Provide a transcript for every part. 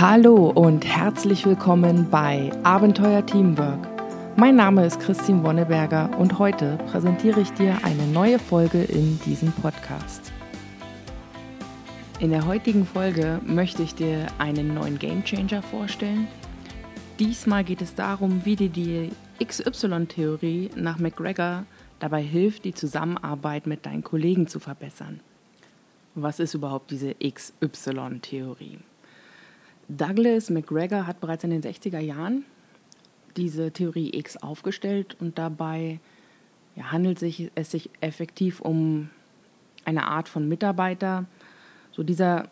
Hallo und herzlich willkommen bei Abenteuer Teamwork. Mein Name ist Christine Wonneberger und heute präsentiere ich dir eine neue Folge in diesem Podcast. In der heutigen Folge möchte ich dir einen neuen Gamechanger vorstellen. Diesmal geht es darum, wie dir die XY-Theorie nach McGregor dabei hilft, die Zusammenarbeit mit deinen Kollegen zu verbessern. Was ist überhaupt diese XY-Theorie? Douglas McGregor hat bereits in den 60er Jahren diese Theorie X aufgestellt und dabei ja, handelt sich, es sich effektiv um eine Art von Mitarbeiter. So dieser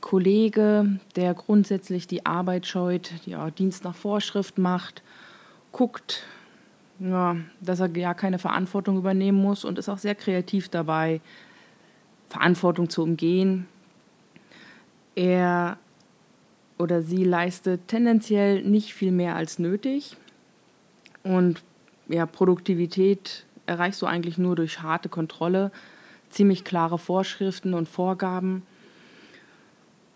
Kollege, der grundsätzlich die Arbeit scheut, ja, Dienst nach Vorschrift macht, guckt, ja, dass er ja keine Verantwortung übernehmen muss und ist auch sehr kreativ dabei, Verantwortung zu umgehen. Er oder sie leistet tendenziell nicht viel mehr als nötig. Und ja, Produktivität erreichst du eigentlich nur durch harte Kontrolle, ziemlich klare Vorschriften und Vorgaben.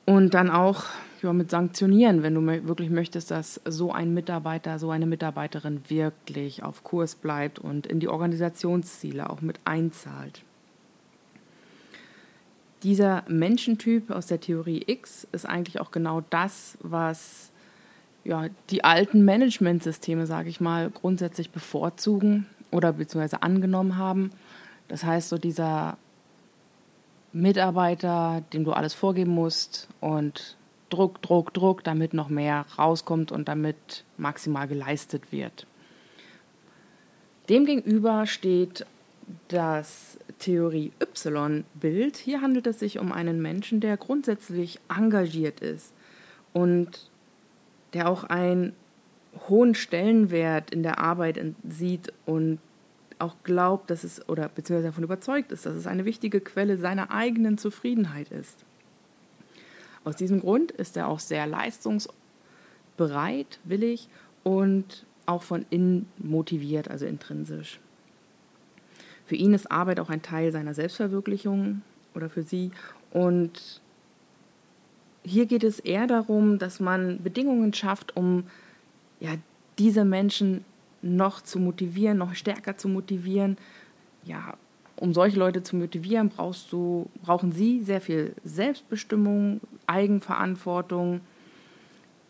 Und dann auch ja, mit Sanktionieren, wenn du wirklich möchtest, dass so ein Mitarbeiter, so eine Mitarbeiterin wirklich auf Kurs bleibt und in die Organisationsziele auch mit einzahlt. Dieser Menschentyp aus der Theorie X ist eigentlich auch genau das, was ja, die alten Managementsysteme, sage ich mal, grundsätzlich bevorzugen oder beziehungsweise angenommen haben. Das heißt, so dieser Mitarbeiter, dem du alles vorgeben musst und Druck, Druck, Druck, damit noch mehr rauskommt und damit maximal geleistet wird. Demgegenüber steht das Theorie Y-Bild. Hier handelt es sich um einen Menschen, der grundsätzlich engagiert ist und der auch einen hohen Stellenwert in der Arbeit sieht und auch glaubt, dass es oder beziehungsweise davon überzeugt ist, dass es eine wichtige Quelle seiner eigenen Zufriedenheit ist. Aus diesem Grund ist er auch sehr leistungsbereit, willig und auch von innen motiviert, also intrinsisch. Für ihn ist Arbeit auch ein Teil seiner Selbstverwirklichung oder für sie. Und hier geht es eher darum, dass man Bedingungen schafft, um ja, diese Menschen noch zu motivieren, noch stärker zu motivieren. Ja, um solche Leute zu motivieren, brauchst du, brauchen sie sehr viel Selbstbestimmung, Eigenverantwortung,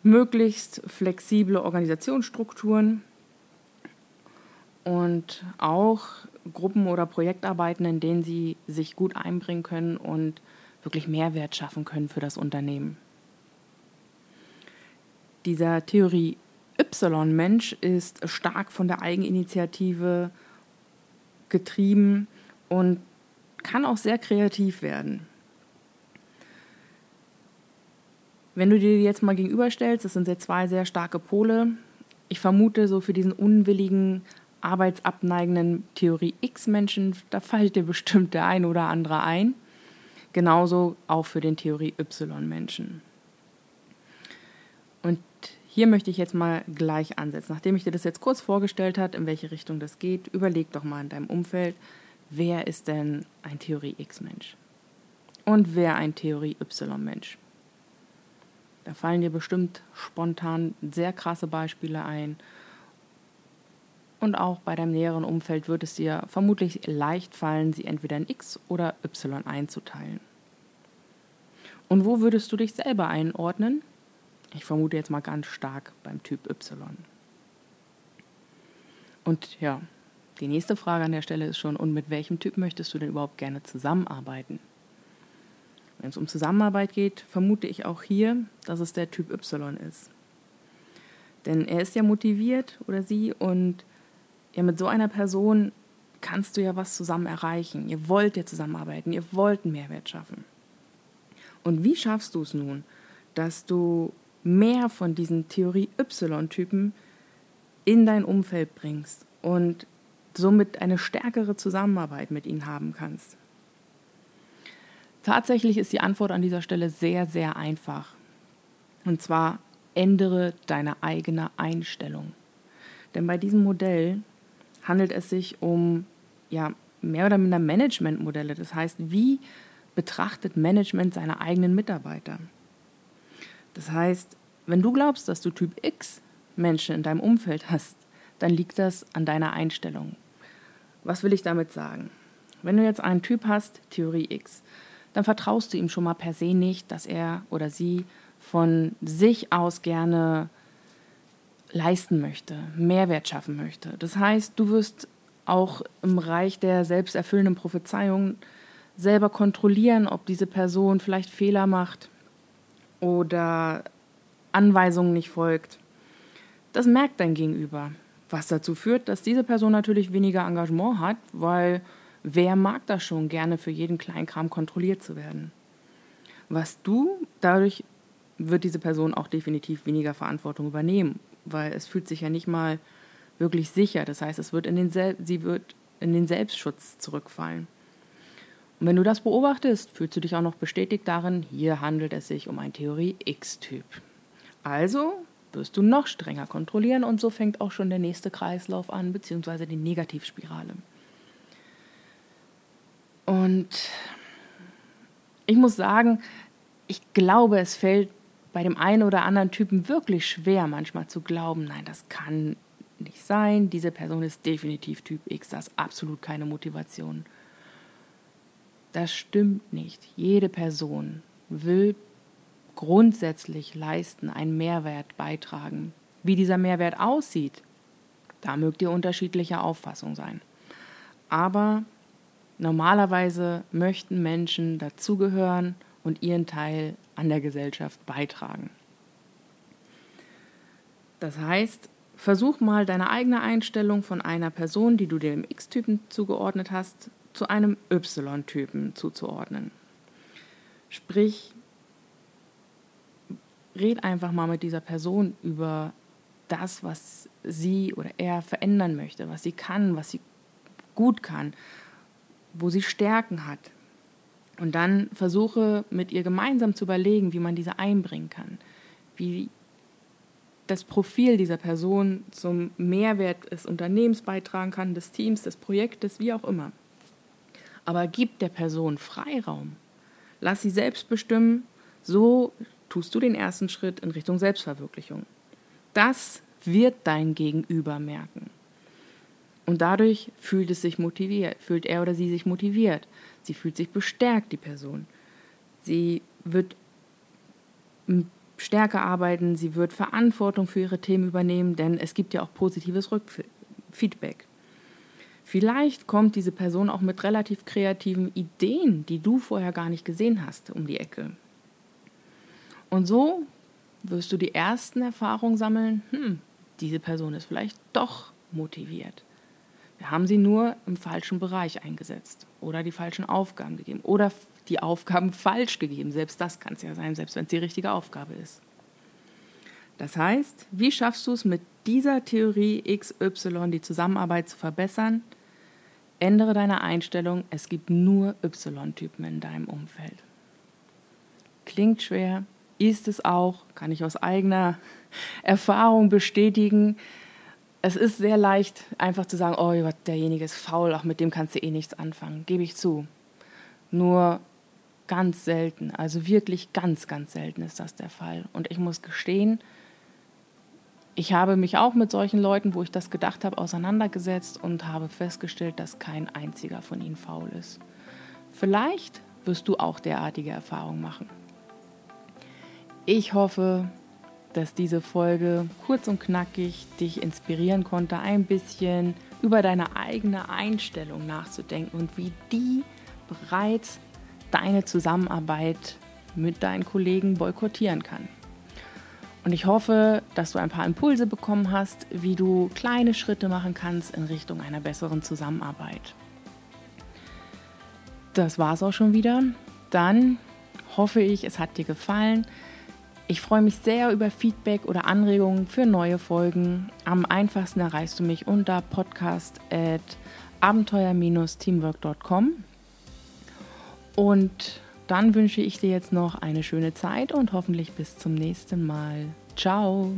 möglichst flexible Organisationsstrukturen und auch Gruppen oder Projektarbeiten, in denen sie sich gut einbringen können und wirklich Mehrwert schaffen können für das Unternehmen. Dieser Theorie Y-Mensch ist stark von der Eigeninitiative getrieben und kann auch sehr kreativ werden. Wenn du dir jetzt mal gegenüberstellst, das sind jetzt zwei sehr starke Pole. Ich vermute, so für diesen unwilligen arbeitsabneigenden Theorie X-Menschen, da fällt dir bestimmt der ein oder andere ein. Genauso auch für den Theorie Y-Menschen. Und hier möchte ich jetzt mal gleich ansetzen. Nachdem ich dir das jetzt kurz vorgestellt habe, in welche Richtung das geht, überleg doch mal in deinem Umfeld, wer ist denn ein Theorie X-Mensch? Und wer ein Theorie Y-Mensch? Da fallen dir bestimmt spontan sehr krasse Beispiele ein und auch bei deinem näheren Umfeld wird es dir vermutlich leicht fallen, sie entweder in X oder Y einzuteilen. Und wo würdest du dich selber einordnen? Ich vermute jetzt mal ganz stark beim Typ Y. Und ja, die nächste Frage an der Stelle ist schon, und mit welchem Typ möchtest du denn überhaupt gerne zusammenarbeiten? Wenn es um Zusammenarbeit geht, vermute ich auch hier, dass es der Typ Y ist. Denn er ist ja motiviert oder sie und ja, mit so einer Person kannst du ja was zusammen erreichen. Ihr wollt ja zusammenarbeiten, ihr wollt einen Mehrwert schaffen. Und wie schaffst du es nun, dass du mehr von diesen Theorie Y-Typen in dein Umfeld bringst und somit eine stärkere Zusammenarbeit mit ihnen haben kannst? Tatsächlich ist die Antwort an dieser Stelle sehr, sehr einfach. Und zwar ändere deine eigene Einstellung. Denn bei diesem Modell handelt es sich um ja, mehr oder minder Managementmodelle. Das heißt, wie betrachtet Management seine eigenen Mitarbeiter? Das heißt, wenn du glaubst, dass du Typ X Menschen in deinem Umfeld hast, dann liegt das an deiner Einstellung. Was will ich damit sagen? Wenn du jetzt einen Typ hast, Theorie X, dann vertraust du ihm schon mal per se nicht, dass er oder sie von sich aus gerne leisten möchte, Mehrwert schaffen möchte. Das heißt, du wirst auch im Reich der selbsterfüllenden Prophezeiung selber kontrollieren, ob diese Person vielleicht Fehler macht oder Anweisungen nicht folgt. Das merkt dein Gegenüber, was dazu führt, dass diese Person natürlich weniger Engagement hat, weil wer mag das schon, gerne für jeden Kleinkram kontrolliert zu werden. Was du, dadurch wird diese Person auch definitiv weniger Verantwortung übernehmen, weil es fühlt sich ja nicht mal wirklich sicher. Das heißt, es wird in den Sel sie wird in den Selbstschutz zurückfallen. Und wenn du das beobachtest, fühlst du dich auch noch bestätigt darin, hier handelt es sich um ein Theorie X-Typ. Also wirst du noch strenger kontrollieren und so fängt auch schon der nächste Kreislauf an, beziehungsweise die Negativspirale. Und ich muss sagen, ich glaube, es fällt bei dem einen oder anderen Typen wirklich schwer, manchmal zu glauben, nein, das kann nicht sein, diese Person ist definitiv Typ X, das ist absolut keine Motivation. Das stimmt nicht. Jede Person will grundsätzlich leisten, einen Mehrwert beitragen. Wie dieser Mehrwert aussieht, da mögt ihr unterschiedlicher Auffassung sein. Aber normalerweise möchten Menschen dazugehören und ihren Teil an der Gesellschaft beitragen. Das heißt, versuch mal deine eigene Einstellung von einer Person, die du dem X-Typen zugeordnet hast, zu einem Y-Typen zuzuordnen. Sprich, red einfach mal mit dieser Person über das, was sie oder er verändern möchte, was sie kann, was sie gut kann, wo sie Stärken hat. Und dann versuche mit ihr gemeinsam zu überlegen, wie man diese einbringen kann, wie das Profil dieser Person zum Mehrwert des Unternehmens beitragen kann, des Teams, des Projektes, wie auch immer. Aber gib der Person Freiraum. Lass sie selbst bestimmen, so tust du den ersten Schritt in Richtung Selbstverwirklichung. Das wird dein Gegenüber merken. Und dadurch fühlt es sich motiviert, fühlt er oder sie sich motiviert. Sie fühlt sich bestärkt, die Person. Sie wird stärker arbeiten, sie wird Verantwortung für ihre Themen übernehmen, denn es gibt ja auch positives Rückfeedback. Vielleicht kommt diese Person auch mit relativ kreativen Ideen, die du vorher gar nicht gesehen hast, um die Ecke. Und so wirst du die ersten Erfahrungen sammeln, hm, diese Person ist vielleicht doch motiviert. Wir haben sie nur im falschen Bereich eingesetzt oder die falschen Aufgaben gegeben oder die Aufgaben falsch gegeben. Selbst das kann es ja sein, selbst wenn es die richtige Aufgabe ist. Das heißt, wie schaffst du es mit dieser Theorie XY die Zusammenarbeit zu verbessern? Ändere deine Einstellung, es gibt nur Y-Typen in deinem Umfeld. Klingt schwer, ist es auch, kann ich aus eigener Erfahrung bestätigen. Es ist sehr leicht, einfach zu sagen, oh, derjenige ist faul, auch mit dem kannst du eh nichts anfangen, gebe ich zu. Nur ganz selten, also wirklich ganz, ganz selten ist das der Fall. Und ich muss gestehen, ich habe mich auch mit solchen Leuten, wo ich das gedacht habe, auseinandergesetzt und habe festgestellt, dass kein einziger von ihnen faul ist. Vielleicht wirst du auch derartige Erfahrungen machen. Ich hoffe, dass diese Folge kurz und knackig dich inspirieren konnte, ein bisschen über deine eigene Einstellung nachzudenken und wie die bereits deine Zusammenarbeit mit deinen Kollegen boykottieren kann. Und ich hoffe, dass du ein paar Impulse bekommen hast, wie du kleine Schritte machen kannst in Richtung einer besseren Zusammenarbeit. Das war's auch schon wieder. Dann hoffe ich, es hat dir gefallen. Ich freue mich sehr über Feedback oder Anregungen für neue Folgen. Am einfachsten erreichst du mich unter podcast.abenteuer-teamwork.com. Und dann wünsche ich dir jetzt noch eine schöne Zeit und hoffentlich bis zum nächsten Mal. Ciao!